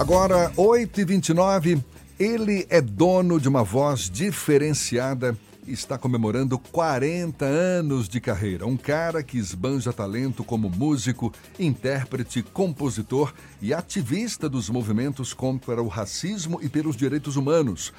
Agora, 8h29, ele é dono de uma voz diferenciada e está comemorando 40 anos de carreira. Um cara que esbanja talento como músico, intérprete, compositor e ativista dos movimentos contra o racismo e pelos direitos humanos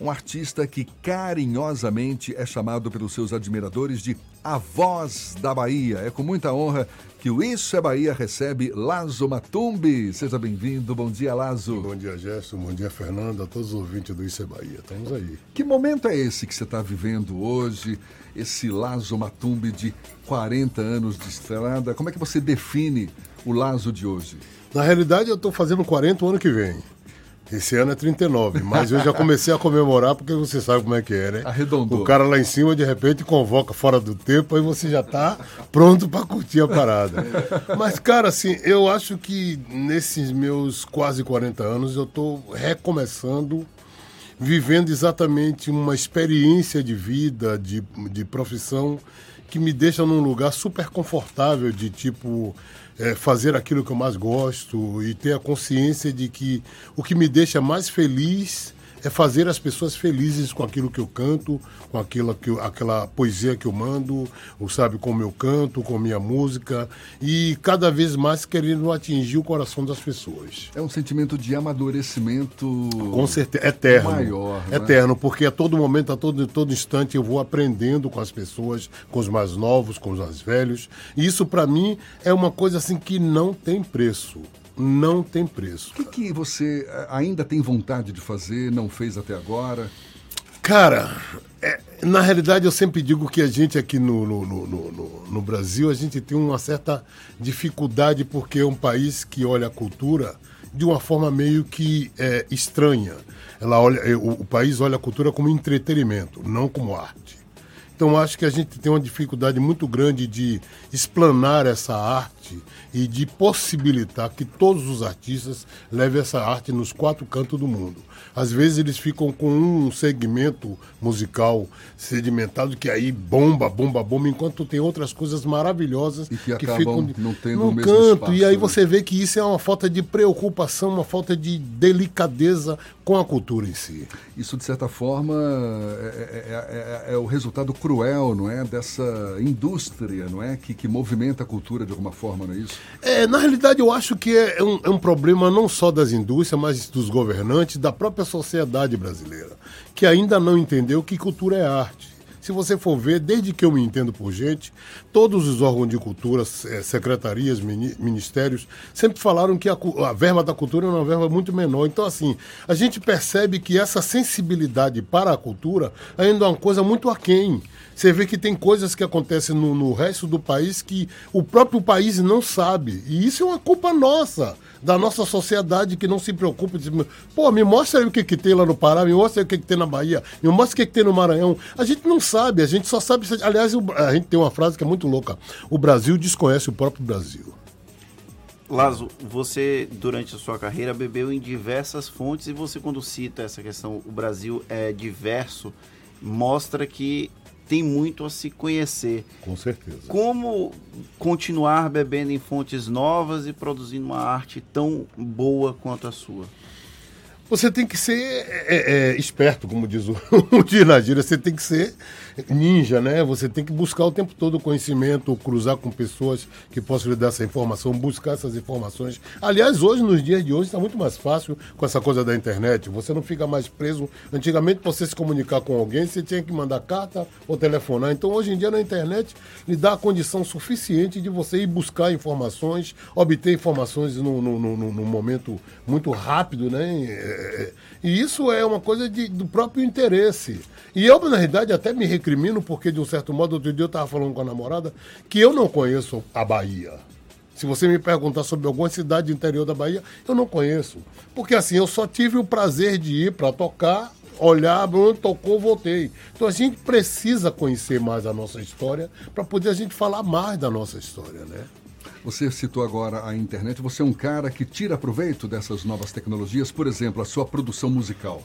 um artista que carinhosamente é chamado pelos seus admiradores de a voz da Bahia. É com muita honra que o Isso é Bahia recebe Lazo Matumbi. Seja bem-vindo. Bom dia, Lazo. Bom dia, Gerson. Bom dia, Fernando. A todos os ouvintes do Isso é Bahia. Estamos aí. Que momento é esse que você está vivendo hoje? Esse Lazo Matumbi de 40 anos de estrada. Como é que você define o Lazo de hoje? Na realidade, eu estou fazendo 40 o ano que vem. Esse ano é 39, mas eu já comecei a comemorar porque você sabe como é que é, né? Arredondou. O cara lá em cima, de repente, convoca fora do tempo, aí você já tá pronto para curtir a parada. Mas, cara, assim, eu acho que nesses meus quase 40 anos eu tô recomeçando, vivendo exatamente uma experiência de vida, de, de profissão, que me deixa num lugar super confortável, de tipo é, fazer aquilo que eu mais gosto e ter a consciência de que o que me deixa mais feliz é fazer as pessoas felizes com aquilo que eu canto, com aquilo que eu, aquela poesia que eu mando, ou sabe, com o meu canto, com a minha música, e cada vez mais querendo atingir o coração das pessoas. É um sentimento de amadurecimento com certeza eterno, maior, né? eterno, porque a todo momento, a todo, todo instante eu vou aprendendo com as pessoas, com os mais novos, com os mais velhos, e isso para mim é uma coisa assim que não tem preço não tem preço. O que, que você eh, ainda tem vontade de fazer, não fez até agora? Cara, é, na realidade eu sempre digo que a gente aqui no, no, no, no, Brasil, a gente tem uma certa dificuldade porque é um país que olha a cultura de uma forma meio que é, estranha. Ela olha, é, o, o país olha a cultura como entretenimento, não como arte. Então acho que a gente tem uma dificuldade muito grande de explanar essa arte e de possibilitar que todos os artistas levem essa arte nos quatro cantos do mundo. Às vezes eles ficam com um segmento musical sedimentado que aí bomba, bomba, bomba, enquanto tem outras coisas maravilhosas e que, que ficam não tendo no canto. Espaço, e aí né? você vê que isso é uma falta de preocupação, uma falta de delicadeza com a cultura em si. Isso, de certa forma, é, é, é, é o resultado cruel, não é? Dessa indústria, não é? Que, que movimenta a cultura de alguma forma, não é isso? É, na realidade, eu acho que é um, é um problema não só das indústrias, mas dos governantes, da própria sociedade brasileira, que ainda não entendeu que cultura é arte. Se você for ver, desde que eu me entendo por gente, todos os órgãos de cultura, eh, secretarias, ministérios, sempre falaram que a, a, verba da cultura é uma verba muito menor. Então, assim, a gente percebe que essa sensibilidade para a cultura ainda é uma coisa muito aquém. Você vê que tem coisas que acontecem no, no resto do país que o próprio país não sabe. E isso é uma culpa nossa, da nossa sociedade que não se preocupa. Diz, Pô, me mostra aí o que, que tem lá no Pará, me mostra aí o que, que tem na Bahia, me mostra o que, que tem no Maranhão. A gente não sabe, a gente só sabe. Aliás, a gente tem uma frase que é muito louca: o Brasil desconhece o próprio Brasil. Lazo, você durante a sua carreira bebeu em diversas fontes e você quando cita essa questão, o Brasil é diverso, mostra que tem muito a se conhecer. Com certeza. Como continuar bebendo em fontes novas e produzindo uma arte tão boa quanto a sua? Você tem que ser é, é, esperto, como diz o, o Dinagíria, você tem que ser ninja, né? Você tem que buscar o tempo todo o conhecimento, cruzar com pessoas que possam lhe dar essa informação, buscar essas informações. Aliás, hoje, nos dias de hoje, está muito mais fácil com essa coisa da internet. Você não fica mais preso. Antigamente, para você se comunicar com alguém, você tinha que mandar carta ou telefonar. Então, hoje em dia, na internet, lhe dá a condição suficiente de você ir buscar informações, obter informações num, num, num momento muito rápido, né? E isso é uma coisa de, do próprio interesse. E eu, na realidade, até me recrimino, porque, de um certo modo, outro dia eu estava falando com a namorada que eu não conheço a Bahia. Se você me perguntar sobre alguma cidade do interior da Bahia, eu não conheço. Porque assim, eu só tive o prazer de ir para tocar, olhar, Bruno tocou, voltei. Então a gente precisa conhecer mais a nossa história para poder a gente falar mais da nossa história, né? Você citou agora a internet. Você é um cara que tira proveito dessas novas tecnologias, por exemplo, a sua produção musical.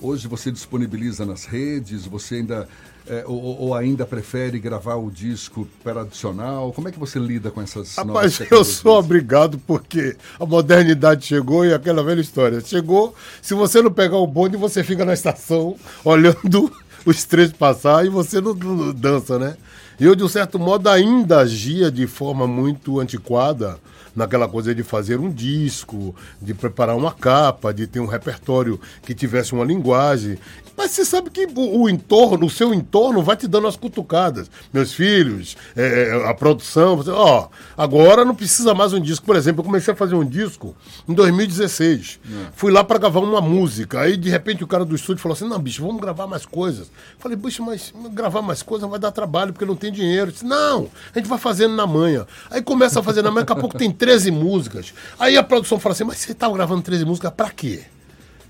Hoje você disponibiliza nas redes, você ainda é, ou, ou, ainda prefere gravar o disco tradicional? Como é que você lida com essas Rapaz, eu sou obrigado porque a modernidade chegou e aquela velha história. Chegou, se você não pegar o bonde, você fica na estação olhando os três passar e você não, não dança, né? E eu, de um certo modo, ainda agia de forma muito antiquada naquela coisa de fazer um disco, de preparar uma capa, de ter um repertório que tivesse uma linguagem. Mas você sabe que o, o entorno, o seu entorno vai te dando as cutucadas. Meus filhos, é, é a produção, você, ó, agora não precisa mais um disco. Por exemplo, eu comecei a fazer um disco em 2016. É. Fui lá para gravar uma música. Aí, de repente, o cara do estúdio falou assim: não, bicho, vamos gravar mais coisas. Falei, bicho, mas gravar mais coisas vai dar trabalho, porque não tem dinheiro. disse, não, a gente vai fazendo na manhã. Aí começa a fazer na manhã, daqui a pouco tem 13 músicas. Aí a produção fala assim: mas você estava gravando 13 músicas para quê?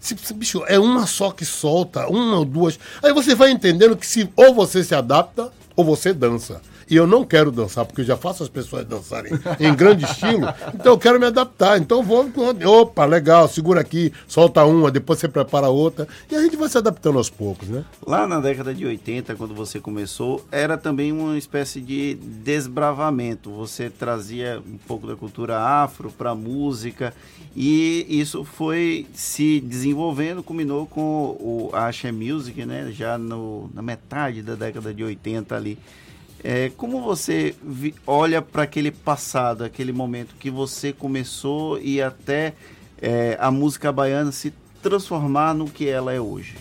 Se, bicho, é uma só que solta, uma ou duas. Aí você vai entendendo que se ou você se adapta ou você dança. E eu não quero dançar, porque eu já faço as pessoas dançarem em grande estilo. Então eu quero me adaptar. Então vou. Opa, legal, segura aqui, solta uma, depois você prepara outra. E a gente vai se adaptando aos poucos, né? Lá na década de 80, quando você começou, era também uma espécie de desbravamento. Você trazia um pouco da cultura afro para música. E isso foi se desenvolvendo, culminou com o Asha Music, né? Já no, na metade da década de 80 ali. É, como você vi, olha para aquele passado, aquele momento que você começou e até é, a música baiana se transformar no que ela é hoje?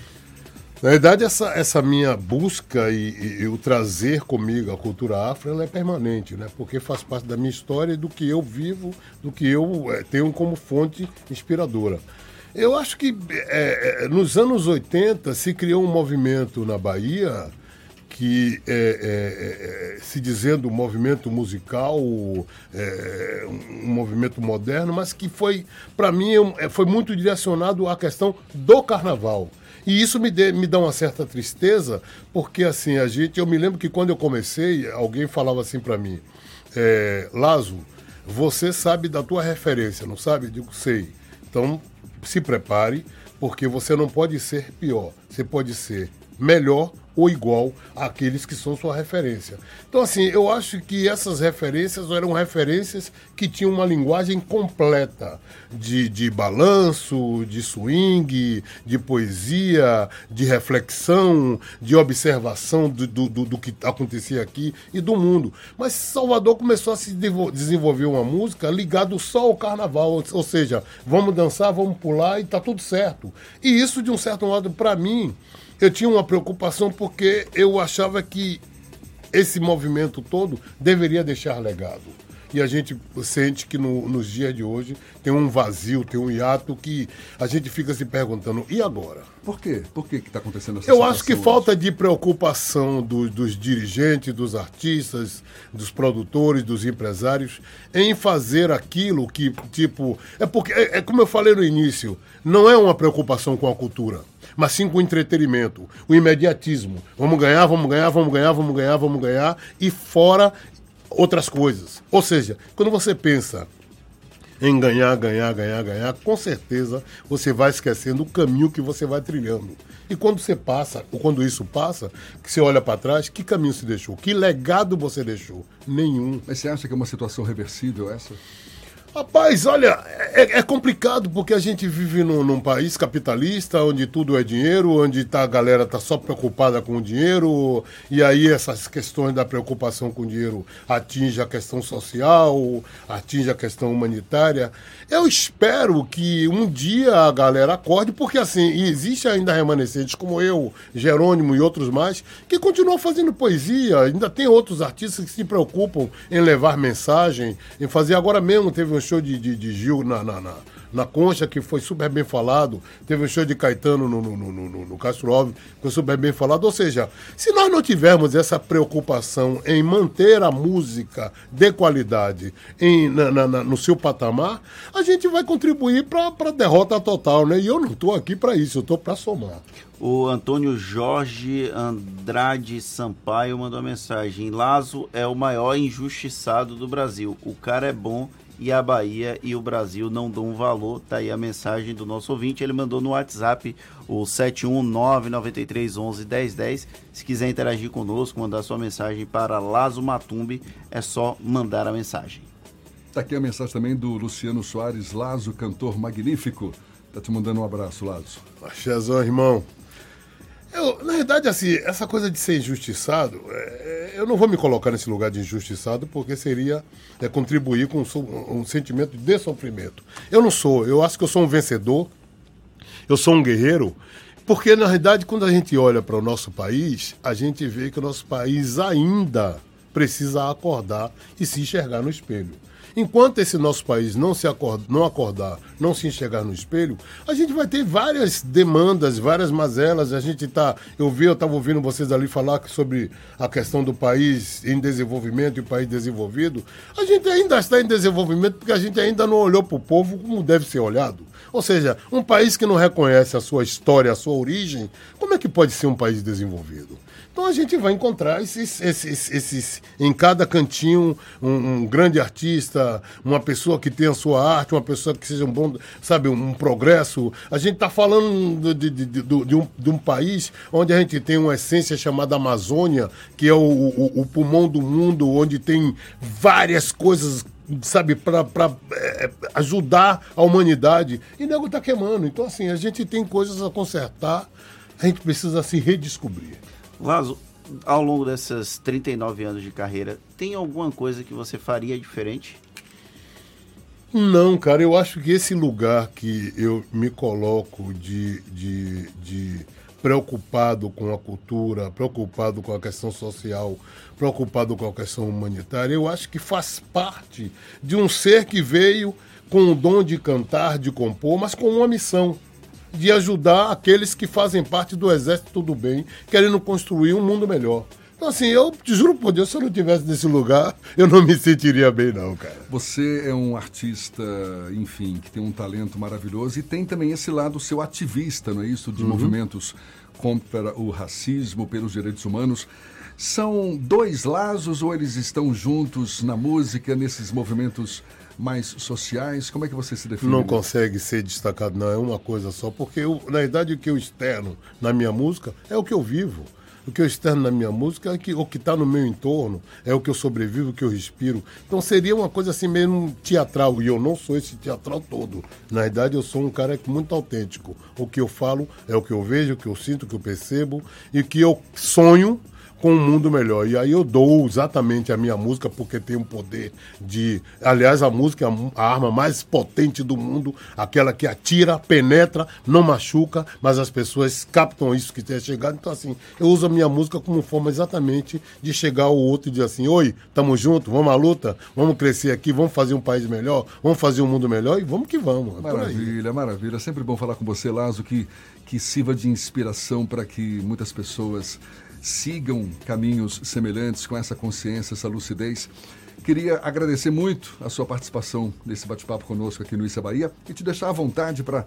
Na verdade, essa, essa minha busca e, e, o trazer comigo a cultura afro ela é permanente, né? porque faz parte da minha história e do que eu vivo, do que eu é, tenho como fonte inspiradora. Eu acho que é, é nos anos 80 se criou um movimento na Bahia que é, é, é, se dizendo um movimento musical, é, um movimento moderno, mas que foi, para mim, é, foi muito direcionado à questão do carnaval. E isso me, de, me dá uma certa tristeza, porque assim, a gente, eu me lembro que quando eu comecei, alguém falava assim para mim, é, Lazo, você sabe da tua referência, não sabe? Eu digo, sei. Então, se prepare, porque você não pode ser pior, você pode ser melhor ou igual àqueles que são sua referência. Então, assim, eu acho que essas referências eram referências que tinham uma linguagem completa de, de balanço, de swing, de poesia, de reflexão, de observação do, do, do, do que acontecia aqui e do mundo. Mas Salvador começou a se desenvolver uma música ligada só ao carnaval, ou seja, vamos dançar, vamos pular e tá tudo certo. E isso, de um certo modo, para mim, eu tinha uma preocupação porque eu achava que esse movimento todo deveria deixar legado. E a gente sente que no, nos dias de hoje tem um vazio, tem um hiato que a gente fica se perguntando, e agora? Por quê? Por que está acontecendo essa Eu acho que hoje? falta de preocupação do, dos dirigentes, dos artistas, dos produtores, dos empresários em fazer aquilo que, tipo. É porque, é, é como eu falei no início, não é uma preocupação com a cultura mas sim com o entretenimento, o imediatismo. Vamos ganhar, vamos ganhar, vamos ganhar, vamos ganhar, vamos ganhar, e fora outras coisas. Ou seja, quando você pensa em ganhar, ganhar, ganhar, ganhar, com certeza você vai esquecendo o caminho que você vai trilhando. E quando você passa, ou quando isso passa, que você olha para trás, que caminho se deixou? Que legado você deixou? Nenhum. Mas você acha que é uma situação reversível essa? Rapaz, olha, é, é, complicado porque a gente vive num, num, país capitalista, onde tudo é dinheiro, onde tá, a galera tá só preocupada com o dinheiro, e aí essas questões da preocupação com o dinheiro atinge a questão social, atinge a questão humanitária. Eu espero que um dia a galera acorde, porque assim, existe ainda remanescentes como eu, Jerônimo e outros mais, que continuam fazendo poesia, ainda tem outros artistas que se preocupam em levar mensagem, em fazer. Agora mesmo teve um show de, de, de Gil na, na, na, na, Concha, que foi super bem falado. Teve um show de Caetano no, no, no, no, no Castro que foi super bem falado. Ou seja, se nós não tivermos essa preocupação em manter a música de qualidade em, na, na, na no seu patamar, a gente vai contribuir para a derrota total, né? E eu não estou aqui para isso, eu estou para somar. O Antônio Jorge Andrade Sampaio mandou uma mensagem. Lazo é o maior injustiçado do Brasil. O cara é bom e a Bahia e o Brasil não dão valor. Tá aí a mensagem do nosso ouvinte. Ele mandou no WhatsApp o 71993111010. Se quiser interagir conosco, mandar sua mensagem para Lazo Matumbi, é só mandar a mensagem. Tá aqui a mensagem também do Luciano Soares, Lazo, cantor magnífico. Tá te mandando um abraço, Lazo. Axézão, irmão. Eu, na verdade, assim, essa coisa de ser injustiçado, é, eu não vou me colocar nesse lugar de injustiçado, porque seria é, contribuir com um, um, sentimento de sofrimento. Eu não sou, eu acho que eu sou um vencedor, eu sou um guerreiro, porque na realidade, quando a gente olha para o nosso país, a gente vê que o nosso país ainda precisa acordar e se enxergar no espelho. Enquanto esse nosso país não se acorda, não acordar, não se enxergar no espelho, a gente vai ter várias demandas, várias mazelas. A gente tá, eu vi, eu estava ouvindo vocês ali falar sobre a questão do país em desenvolvimento e o país desenvolvido. A gente ainda está em desenvolvimento porque a gente ainda não olhou para o povo como deve ser olhado. Ou seja, um país que não reconhece a sua história, a sua origem, como é que pode ser um país desenvolvido? Então a gente vai encontrar esses, esses, esses em cada cantinho um, um, grande artista, uma pessoa que tenha sua arte, uma pessoa que seja um bom, sabe, um, um progresso. A gente está falando de, de, de, de, um, de um país onde a gente tem uma essência chamada Amazônia, que é o, o, o pulmão do mundo, onde tem várias coisas sabe, para é, ajudar a humanidade. E o nego tá queimando. Então, assim, a gente tem coisas a consertar, a gente precisa se redescobrir. Lazo, ao longo desses 39 anos de carreira, tem alguma coisa que você faria diferente? Não, cara, eu acho que esse lugar que eu me coloco de, de, de preocupado com a cultura, preocupado com a questão social, preocupado com a questão humanitária, eu acho que faz parte de um ser que veio com o dom de cantar, de compor, mas com uma missão de ajudar aqueles que fazem parte do exército do bem, querendo construir um mundo melhor. Então, assim, eu te juro por Deus, se eu não estivesse nesse lugar, eu não me sentiria bem, não, cara. Você é um artista, enfim, que tem um talento maravilhoso e tem também esse lado seu ativista, não é isso? De uhum. movimentos contra o racismo, pelos direitos humanos. São dois laços ou eles estão juntos na música, nesses movimentos mais sociais? Como é que você se define? Não consegue ser destacado, não. É uma coisa só. Porque, eu, na verdade, o que eu externo na minha música é o que eu vivo. O que eu externo na minha música é que, o que está no meu entorno, é o que eu sobrevivo, o que eu respiro. Então seria uma coisa assim mesmo teatral. E eu não sou esse teatral todo. Na verdade, eu sou um cara muito autêntico. O que eu falo é o que eu vejo, o que eu sinto, o que eu percebo e que eu sonho com um mundo melhor. E aí eu dou exatamente a minha música porque tem um poder de. Aliás, a música é a arma mais potente do mundo, aquela que atira, penetra, não machuca, mas as pessoas captam isso que tem chegado. Então, assim, eu uso a minha música como forma exatamente de chegar ao outro e dizer assim: oi, tamo junto, vamos à luta, vamos crescer aqui, vamos fazer um país melhor, vamos fazer um mundo melhor e vamos que vamos. Maravilha, maravilha. Sempre bom falar com você, Lazo, que, que sirva de inspiração para que muitas pessoas sigam caminhos semelhantes com essa consciência, essa lucidez. Queria agradecer muito a sua participação nesse bate-papo conosco aqui no Issa Bahia e te deixar à vontade para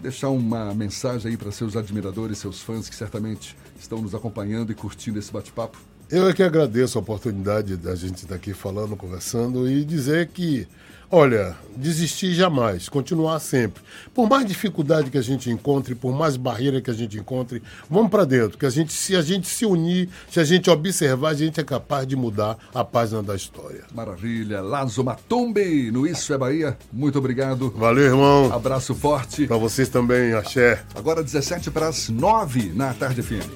deixar uma mensagem aí para seus admiradores, seus fãs que certamente estão nos acompanhando e curtindo esse bate-papo. Eu é que agradeço a oportunidade da gente estar aqui falando, conversando e dizer que Olha, desistir jamais, continuar sempre. Por mais dificuldade que a gente encontre, por mais barreira que a gente encontre, vamos para dentro, que a gente, se a gente se unir, se a gente observar, a gente é capaz de mudar a página da história. Maravilha. Lazo Matumbi, no Isso é Bahia. Muito obrigado. Valeu, irmão. Abraço forte. Para vocês também, axé. Agora 17 para as 9 na tarde firme.